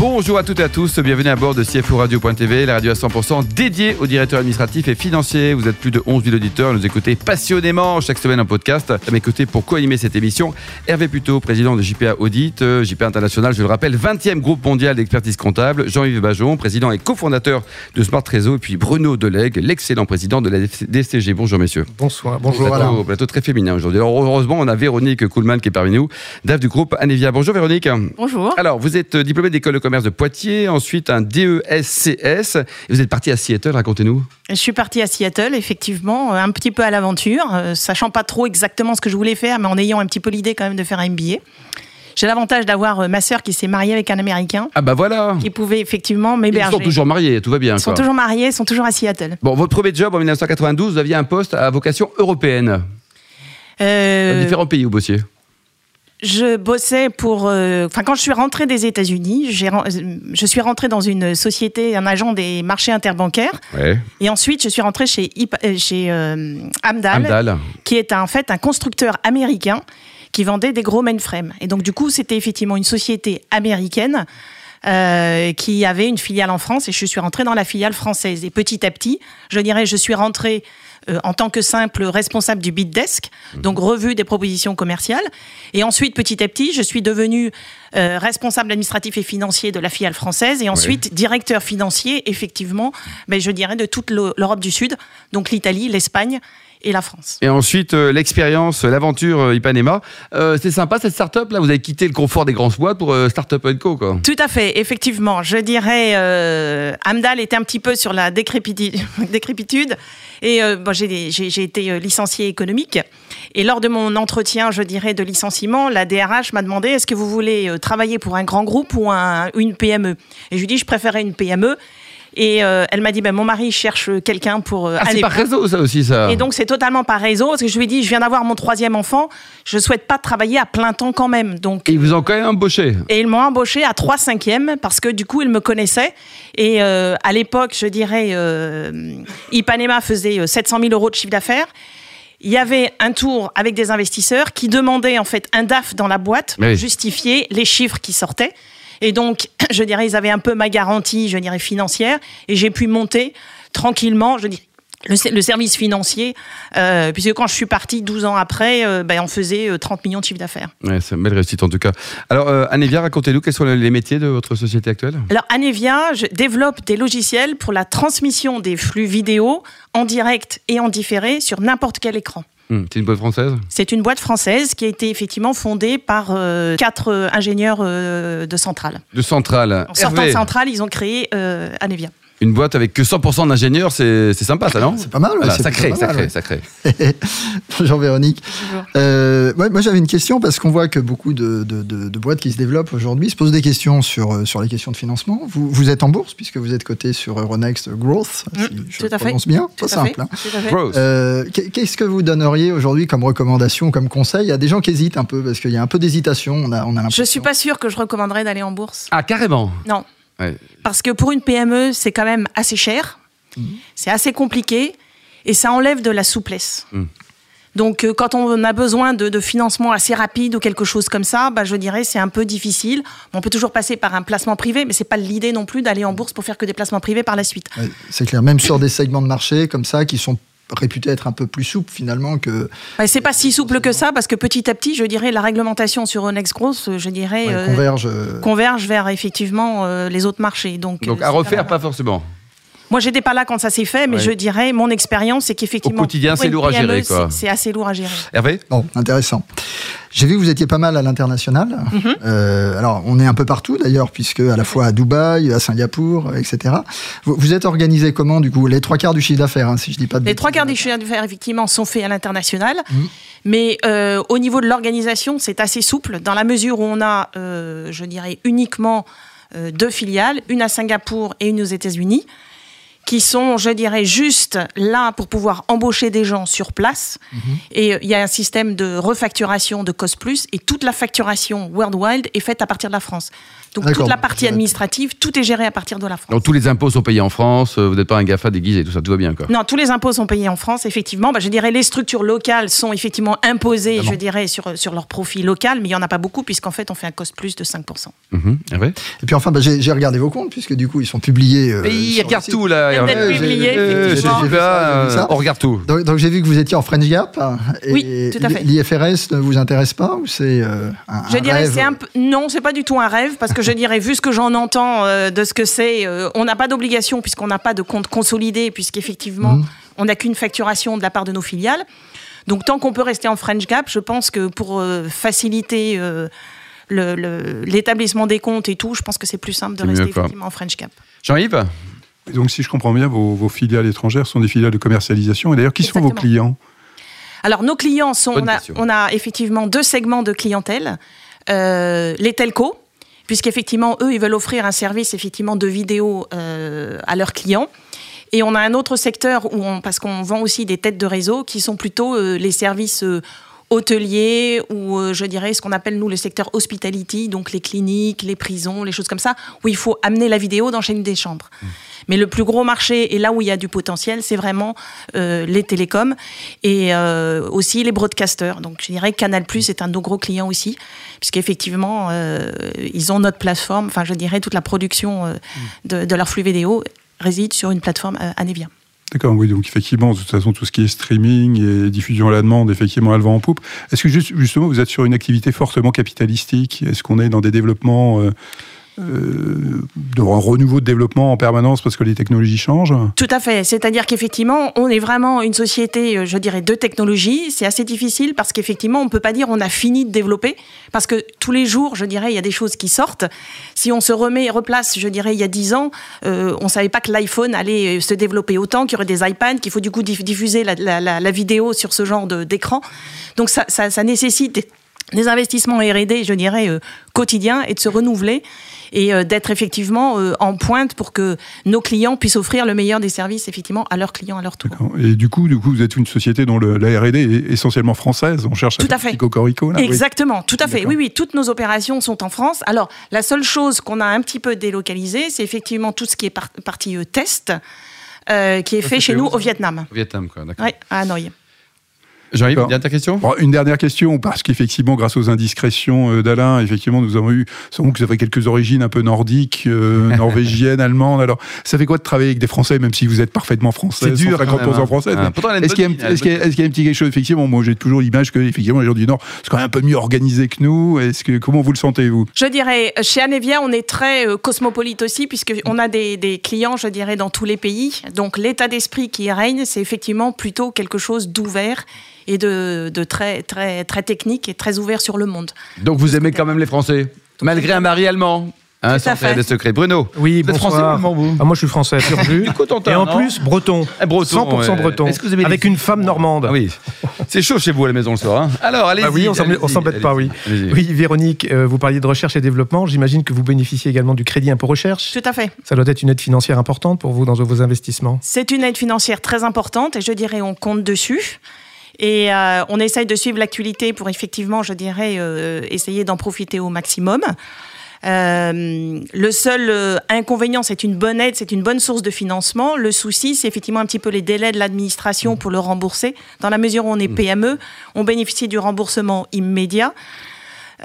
Bonjour à toutes et à tous, bienvenue à bord de CFO Radio.tv, la radio à 100% dédiée aux directeurs administratifs et financiers. Vous êtes plus de 11 000 auditeurs, nous écoutez passionnément chaque semaine en podcast. À mes côtés pour co-animer cette émission, Hervé Puteau, président de JPA Audit, euh, JPA International, je le rappelle, 20e groupe mondial d'expertise comptable, Jean-Yves Bajon, président et cofondateur de Smart Réseau, et puis Bruno Delegue, l'excellent président de la DCG. Bonjour messieurs. Bonsoir, bonjour plateau, Alain. plateau très féminin aujourd'hui. Alors heureusement, on a Véronique Kuhlmann qui est parmi nous, DAF du groupe Anevia. Bonjour Véronique. Bonjour. Alors, vous êtes euh, diplômé d'école de commerce de Poitiers, ensuite un DESCS, vous êtes parti à Seattle, racontez-nous. Je suis partie à Seattle, effectivement, euh, un petit peu à l'aventure, euh, sachant pas trop exactement ce que je voulais faire, mais en ayant un petit peu l'idée quand même de faire un MBA. J'ai l'avantage d'avoir euh, ma sœur qui s'est mariée avec un Américain, Ah bah voilà qui pouvait effectivement Ils m'héberger. sont toujours mariés, tout va bien. Ils sont toujours mariés, ils sont toujours à Seattle. Bon, votre premier job en 1992, vous aviez un poste à vocation européenne, Euh, dans différents pays où bossiez. Je bossais pour. euh, Enfin, quand je suis rentrée des États-Unis, je suis rentrée dans une société, un agent des marchés interbancaires, Ouais. et ensuite je suis rentrée chez, euh, chez euh, Amdal, Amdal. qui est en fait un constructeur américain qui vendait des gros mainframes. Et donc, du coup, c'était effectivement une société américaine euh, qui avait une filiale en France et je suis rentrée dans la filiale française. Et petit à petit, je dirais, je suis rentrée euh, en tant que simple responsable du bid desk, donc revue des propositions commerciales. Et ensuite, petit à petit, je suis devenue euh, responsable administratif et financier de la filiale française. Et ensuite directeur financier, effectivement, ben, je dirais, de toute l'Eu- l'Europe du Sud, donc l'Italie, l'Espagne et la France. Et ensuite, euh, l'expérience, l'aventure euh, Ipanema. Euh, c'est sympa cette start-up là, vous avez quitté le confort des grands boîtes pour euh, Startup Co. Quoi. Tout à fait, effectivement. Je dirais, euh, Amdal était un petit peu sur la décrépitude. décrépitude et euh, bon, j'ai été euh, licencié économique. Et lors de mon entretien, je dirais, de licenciement, la DRH m'a demandé est-ce que vous voulez euh, travailler pour un grand groupe ou un- une PME Et je lui ai dit je préférais une PME. Et euh, elle m'a dit ben, mon mari cherche quelqu'un pour euh, Ah, c'est par réseau ça aussi ça. et donc c'est totalement par réseau parce que je lui ai dit je viens d'avoir mon troisième enfant, je souhaite pas travailler à plein temps quand même. Donc Et ils vous ont quand même embauché. et ils m'ont embauché à 3 cinquièmes parce que du coup, ils me connaissaient. Et euh, à l'époque, je dirais, Ipanema faisait euh, 700 000 euros de chiffre d'affaires. Il y avait un tour avec des investisseurs qui demandaient en fait un DAF dans la boîte pour Oui. justifier les chiffres qui sortaient. Et donc, je dirais, ils avaient un peu ma garantie, je dirais, financière. Et j'ai pu monter tranquillement, je dirais, le, se- le service financier, euh, puisque quand je suis partie 12 ans après, euh, ben, on faisait euh, 30 millions de chiffre d'affaires. Ouais, c'est une belle réussite en tout cas. Alors, euh, Anevia, racontez-nous quels sont les métiers de votre société actuelle Alors, Anevia je développe des logiciels pour la transmission des flux vidéo en direct et en différé sur n'importe quel écran. Hmm, C'est une boîte française C'est une boîte française qui a été effectivement fondée par euh, quatre euh, ingénieurs euh, de centrale. De centrale. En sortant de centrale, ils ont créé Anevia. Une boîte avec que 100% d'ingénieurs, c'est c'est sympa ça, non? C'est pas mal, ouais, Voilà, c'est ça crée, plutôt ça pas crée, mal, ça crée. Bonjour Véronique. Bonjour. Euh, ouais, moi j'avais une question parce qu'on voit que beaucoup de, de- de- de boîtes qui se développent aujourd'hui se posent des questions sur, euh, sur les questions de financement. Vous, vous êtes en bourse puisque vous êtes coté sur Euronext Growth, si je tout à fait. prononce bien, Tout pas à fait, simple. hein. tout à fait. Gross. Euh, qu'est- Qu'est-ce que vous donneriez aujourd'hui comme recommandation, comme conseil Il y a des gens qui hésitent un peu parce qu'il y a un peu d'hésitation. On a, on a Je suis pas sûre que je recommanderais d'aller en bourse. Ah, carrément Non. Ouais. Parce que pour une PME, c'est quand même assez cher, c'est assez compliqué et ça enlève de la souplesse. Mhm. Donc, euh, quand on a besoin de, de financement assez rapide ou quelque chose comme ça, bah, je dirais c'est un peu difficile. On peut toujours passer par un placement privé, mais c'est pas l'idée non plus d'aller en bourse pour faire que des placements privés par la suite. Ouais, C'est clair, même sur des segments de marché comme ça qui sont réputés être un peu plus souples finalement que Bah, c'est pas si souple que ça parce que petit à petit, je dirais la réglementation sur Onex Gross, je dirais ouais, euh, convergent. euh, converge vers effectivement euh, les autres marchés. Donc, Donc à refaire, pas forcément. Moi, j'étais pas là quand ça s'est fait, mais Ouais. je dirais, mon expérience, c'est qu'effectivement. Au quotidien, c'est lourd à gérer, quoi. c'est- C'est assez lourd à gérer. Hervé? Bon, intéressant. J'ai vu que vous étiez pas mal à l'international. Mhm. Euh, alors, on est un peu partout d'ailleurs, puisque à la fois à Dubaï, à Singapour, etc. Vous, vous êtes organisé comment, du coup? Les trois quarts du chiffre d'affaires, hein, si je dis pas de Les trois quarts des chiffres d'affaires, effectivement, sont faits à l'international. Mhm. Mais euh, au niveau de l'organisation, c'est assez souple, dans la mesure où on a, euh, je dirais, uniquement deux filiales, une à Singapour et une aux États-Unis, qui sont, je dirais, juste là pour pouvoir embaucher des gens sur place. Mhm. Et euh, il y a un système de refacturation de Cost Plus et toute la facturation worldwide est faite à partir de la France. Donc toute la partie administrative, tout est géré à partir de la France. Donc tous les impôts sont payés en France, euh, vous n'êtes pas un GAFA déguisé, tout ça, tout va bien quoi. Non, tous les impôts sont payés en France, effectivement. Bah, je dirais les structures locales sont effectivement imposées, je dirais, sur, sur leur profit local, mais il n'y en a pas beaucoup, puisqu'en fait, on fait un cost plus de 5%. Mhm, ah ouais. Et puis enfin, bah, j'ai regardé vos comptes, puisque du coup, ils sont publiés. euh, Mais il sur le regarde site. tout là. Vient d'être Euh, publié, euh, effectivement. ça, euh, on regarde tout. Donc, donc, j'ai vu que vous étiez en French Gap. Et Oui, tout à fait. L'IFRS ne vous intéresse pas ou c'est euh, un, Je un dirais rêve un non, c'est pas du tout un rêve parce que je dirais vu ce que j'en entends euh, de ce que c'est, euh, on n'a pas d'obligation puisqu'on n'a pas de compte consolidé puisqu'effectivement Mhm. on n'a qu'une facturation de la part de nos filiales. Donc tant qu'on peut rester en French Gap, je pense que pour euh, faciliter euh, l'établissement des comptes et tout, je pense que c'est plus simple de rester effectivement en French Gap. Jean-Yves? Et Donc, si je comprends bien, vos, vos filiales étrangères sont des filiales de commercialisation. Et d'ailleurs, qui sont vos clients? Alors nos clients sont, on a, question. on a effectivement deux segments de clientèle, Euh, les telcos, puisqu'effectivement eux ils veulent offrir un service effectivement de vidéo euh, à leurs clients. Et on a un autre secteur où on, parce qu'on vend aussi des têtes de réseau qui sont plutôt euh, les services hôteliers ou euh, je dirais ce qu'on appelle nous le secteur hospitality, donc les cliniques, les prisons, les choses comme ça, où il faut amener la vidéo dans chacune des chambres. Mais le plus gros marché et là où il y a du potentiel, c'est vraiment euh, les télécoms et euh, aussi les broadcasters. Donc je dirais que Canal Plus est un de nos gros clients aussi, puisqu'effectivement euh, ils ont notre plateforme. Enfin, je dirais toute la production euh, de, de leur flux vidéo réside sur une plateforme Anevia. D'accord, oui, donc effectivement, de toute façon, tout ce qui est streaming et diffusion à la demande, effectivement, elle va en poupe. Est-ce que juste- justement, vous êtes sur une activité fortement capitalistique? Est-ce qu'on est dans des développements, euh, euh, de un renouveau de développement en permanence parce que les technologies changent Tout à fait. C'est-à-dire qu'effectivement, on est vraiment une société, euh, je dirais, de technologie. C'est assez difficile parce qu'effectivement, on ne peut pas dire on a fini de développer parce que tous les jours, je dirais, il y a des choses qui sortent. Si on se remet et replace, je dirais, il y a dix ans, euh, on ne savait pas que l'iPhone allait se développer autant, qu'il y aurait des iPads, qu'il faut du coup diff- diffuser la, vidéo sur ce genre d'écran. Donc ça- ça nécessite des, investissements R&D, je dirais, euh, quotidiens et de se renouveler et euh, d'être effectivement euh, en pointe pour que nos clients puissent offrir le meilleur des services effectivement à leurs clients à leur tour. Et du coup, du coup, vous êtes une société dont le, la R&D est essentiellement française. On cherche Tout à faire fait. un petit cocorico, là, oui. Exactement, tout à fait. Oui, oui, toutes nos opérations sont en France. Alors, la seule chose qu'on a un petit peu délocalisée, c'est effectivement tout ce qui est par- partie euh, test, euh, qui est Ça, fait chez nous au Vietnam. Au Vietnam, quoi, d'accord. Oui, à Hanoï. Jean-Yves, D'accord. dernière question? Bon, une dernière question, parce qu'effectivement, grâce aux indiscrétions euh, d'Alain, effectivement, nous avons eu, savons que vous avez quelques origines un peu nordiques, euh, norvégiennes, allemandes. Alors, ça fait quoi de travailler avec des Français, même si vous êtes parfaitement français, C'est dur, quand 50% même, hein. français Ah, une Est-ce qu'il y, a un petit- ligne, est-ce qu'il y a- est-ce qu'il y a un petit quelque chose, effectivement, moi j'ai toujours l'image que, effectivement, les gens du Nord sont quand même un peu mieux organisés que nous. Est-ce que, comment vous le sentez, vous? Je dirais, chez Anevia, on est très euh, cosmopolite aussi, puisqu'on a des, des clients, je dirais, dans tous les pays. Donc, l'état d'esprit qui règne, c'est effectivement plutôt quelque chose d'ouvert et de, de très, très, très technique et très ouvert sur le monde. Donc vous aimez quand même les Français, malgré un mari allemand Hein, sans faire fait. des secrets. Bruno Oui, Vous êtes français allemand, vous Ah, moi, je suis français, pur jus. Du Cotentin, Et en plus, breton. Breton, 100% ouais. breton. Est-ce que vous aimez Avec les- une femme normande. Ah oui, c'est chaud chez vous à la maison le soir. hein. Alors, allez-y. Ah oui, on s'embête- allez-y, pas, oui. allez-y. Oui, Véronique, euh, vous parliez de recherche et développement. J'imagine que vous bénéficiez également du crédit impôt recherche. Tout à fait. Ça doit être une aide financière importante pour vous dans vos investissements. C'est une aide financière très importante et je dirais on compte dessus. Et euh, on essaye de suivre l'actualité pour effectivement, je dirais, euh, essayer d'en profiter au maximum. Euh, le seul euh, inconvénient, c'est une bonne aide, c'est une bonne source de financement. Le souci, c'est effectivement un petit peu les délais de l'administration pour le rembourser. Dans la mesure où on est PME, on bénéficie du remboursement immédiat.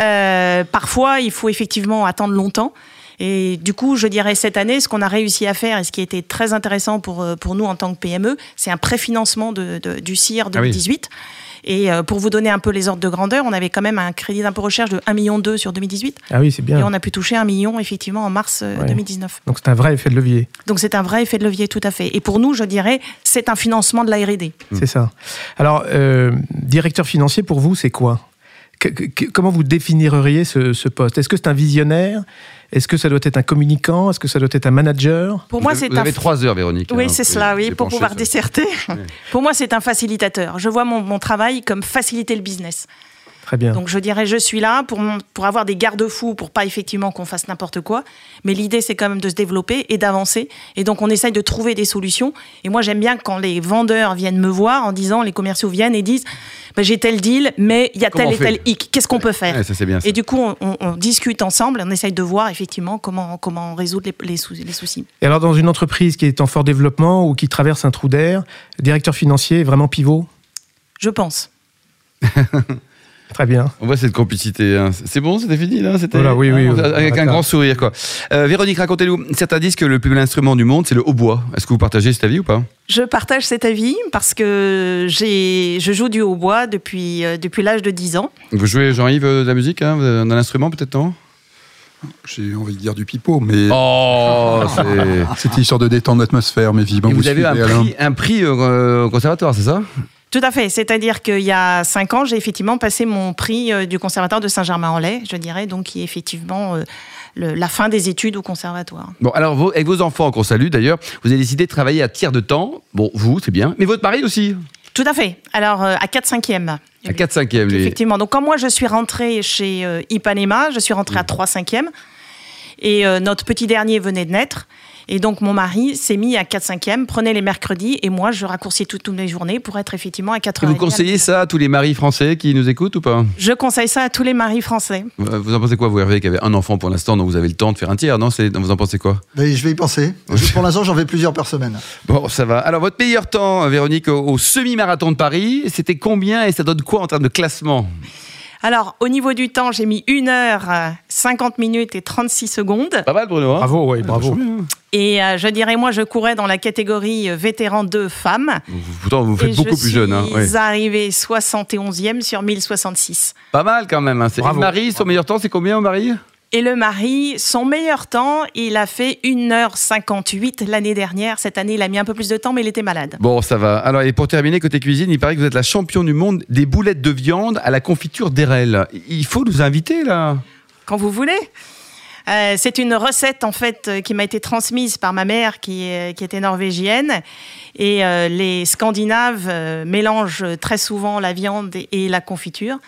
Euh, parfois, il faut effectivement attendre longtemps. Et du coup, je dirais cette année, ce qu'on a réussi à faire et ce qui était très intéressant pour, euh, pour nous en tant que PME, c'est un préfinancement de, de- du CIR Ah oui. 2018. Et euh, pour vous donner un peu les ordres de grandeur, on avait quand même un crédit d'impôt recherche de 1,2 million sur 2018. Ah oui, c'est Et bien. on a pu toucher 1 million effectivement en mars euh, Ouais. 2019. Donc c'est un vrai effet de levier. Donc c'est un vrai effet de levier tout à fait. Et pour nous, je dirais, c'est un financement de la R&D. C'est ça. Alors, euh, directeur financier, pour vous, c'est quoi? Que- que- Comment vous définiriez ce, ce poste? Est-ce que c'est un visionnaire? Est-ce que ça doit être un communicant? Est-ce que ça doit être un manager? Pour Vous moi, avez- c'est Vous un avez trois heures, Véronique. Oui, hein, c'est cela, oui, pour pouvoir disserter. Pour moi, c'est un facilitateur. Je vois mon, mon travail comme faciliter le business. Très bien. Donc je dirais, je suis là pour, pour avoir des garde-fous, pour pas effectivement qu'on fasse n'importe quoi. Mais l'idée, c'est quand même de se développer et d'avancer. Et donc on essaye de trouver des solutions. Et moi, j'aime bien quand les vendeurs viennent me voir en disant, les commerciaux viennent et disent, bah, j'ai tel deal, mais il y a Comment tel et tel hic. Qu'est-ce qu'on peut faire Ouais, ça c'est bien. ça. Et du coup, on, on- on discute ensemble, on essaye de voir effectivement comment, comment résoudre les, les sou- les soucis. Et alors, dans une entreprise qui est en fort développement ou qui traverse un trou d'air, le directeur financier est vraiment pivot? Je pense. Très bien. On voit cette complicité. hein. C'est bon, c'était fini là c'était... Voilà, oui, oui, oui. Avec un grand sourire quoi. Euh, Véronique, racontez-nous. Certains disent que le plus bel instrument du monde, c'est le hautbois. Est-ce que vous partagez cet avis ou pas? Je partage cet avis parce que j'ai, je joue du hautbois depuis, euh, depuis l'âge de 10 ans. Vous jouez Jean-Yves euh, de la musique hein Vous avez un instrument peut-être non? J'ai envie de dire du pipeau, mais Oh, c'est. c'était histoire de détendre l'atmosphère, mais vivement. Vous avez eu un suivez, Alain. prix, un prix euh, au conservatoire, c'est ça? Tout à fait. C'est-à-dire qu'il y a 5 ans, j'ai effectivement passé mon prix euh, du conservatoire de Saint-Germain-en-Laye, je dirais, donc qui est effectivement euh, le- la fin des études au conservatoire. Bon, alors vos- avec vos enfants qu'on salue d'ailleurs, vous avez décidé de travailler à tiers de temps. Bon, vous, c'est bien, mais votre mari aussi, Tout à fait. Alors, euh, à 4-5e. à 4 5 e. Effectivement. Donc, quand moi, je suis rentrée chez euh, Ipanema, je suis rentrée à 3 5e. Et euh, notre petit dernier venait de naître. Et donc, mon mari s'est mis à 4 5e, prenait les mercredis. Et moi, je raccourcis toutes, toutes mes journées pour être effectivement à 4 Et vous conseillez ça à tous les maris français qui nous écoutent ou pas? Je conseille ça à tous les maris français. Euh, Vous en pensez quoi, vous Hervé, qui avez un enfant pour l'instant, donc vous avez le temps de faire un tiers, non? C'est- Vous en pensez quoi? Mais je vais y penser. Pour l'instant, j'en fais plusieurs par semaine. Bon, ça va. Alors, votre meilleur temps, Véronique, au, au semi-marathon de Paris, c'était combien et ça donne quoi en termes de classement? Alors, au niveau du temps, j'ai mis 1 heure, euh, 50 minutes et 36 secondes. Pas mal, Bruno. hein? Bravo, oui, bravo. Et euh, je dirais, moi, je courais dans la catégorie euh, vétéran 2 femmes. Vous- Pourtant, vous faites et beaucoup je plus jeune. Hein, suis ouais. arrivée 71e sur 1066. Pas mal quand même. Hein. Et Marie, son meilleur temps, c'est combien au mari? Et le mari, son meilleur temps, il a fait 1h58 l'année dernière. Cette année, il a mis un peu plus de temps, mais il était malade. Bon, ça va. Alors, et pour terminer, côté cuisine, il paraît que vous êtes la championne du monde des boulettes de viande à la confiture d'Erel. Il faut nous inviter, là? Quand vous voulez. Euh, c'est une recette en fait euh, qui m'a été transmise par ma mère qui, qui était norvégienne. Et euh, les Scandinaves euh, mélangent très souvent la viande et, et la confiture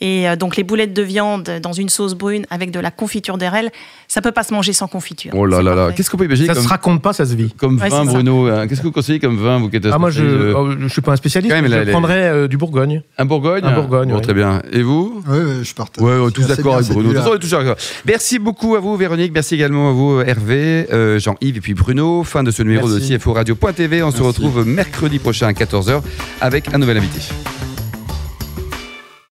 et euh, donc les boulettes de viande dans une sauce brune avec de la confiture d'érel ça peut pas se manger sans confiture. Oh là là là. Qu'est-ce qu'on peut imaginer Ça comme, se raconte pas, ça se vit. comme Ouais, vin. Bruno hein Qu'est-ce que vous conseillez comme vin, vous qui êtes Ah, moi, je spécialiste, euh, oh, je suis pas un spécialiste, mais je les- prendrais euh, du Bourgogne. Un Bourgogne Un Bourgogne, oui. très bien. Et vous Oui, je partage. Ouais, on est Je tous d'accord avec Bruno. De est tous d'accord. Merci beaucoup à vous, Véronique. Merci également à vous, Hervé, euh, Jean-Yves et puis Bruno. Fin de ce numéro Merci. de CFO Radio.tv. On se retrouve mercredi prochain à 14h avec un nouvel invité.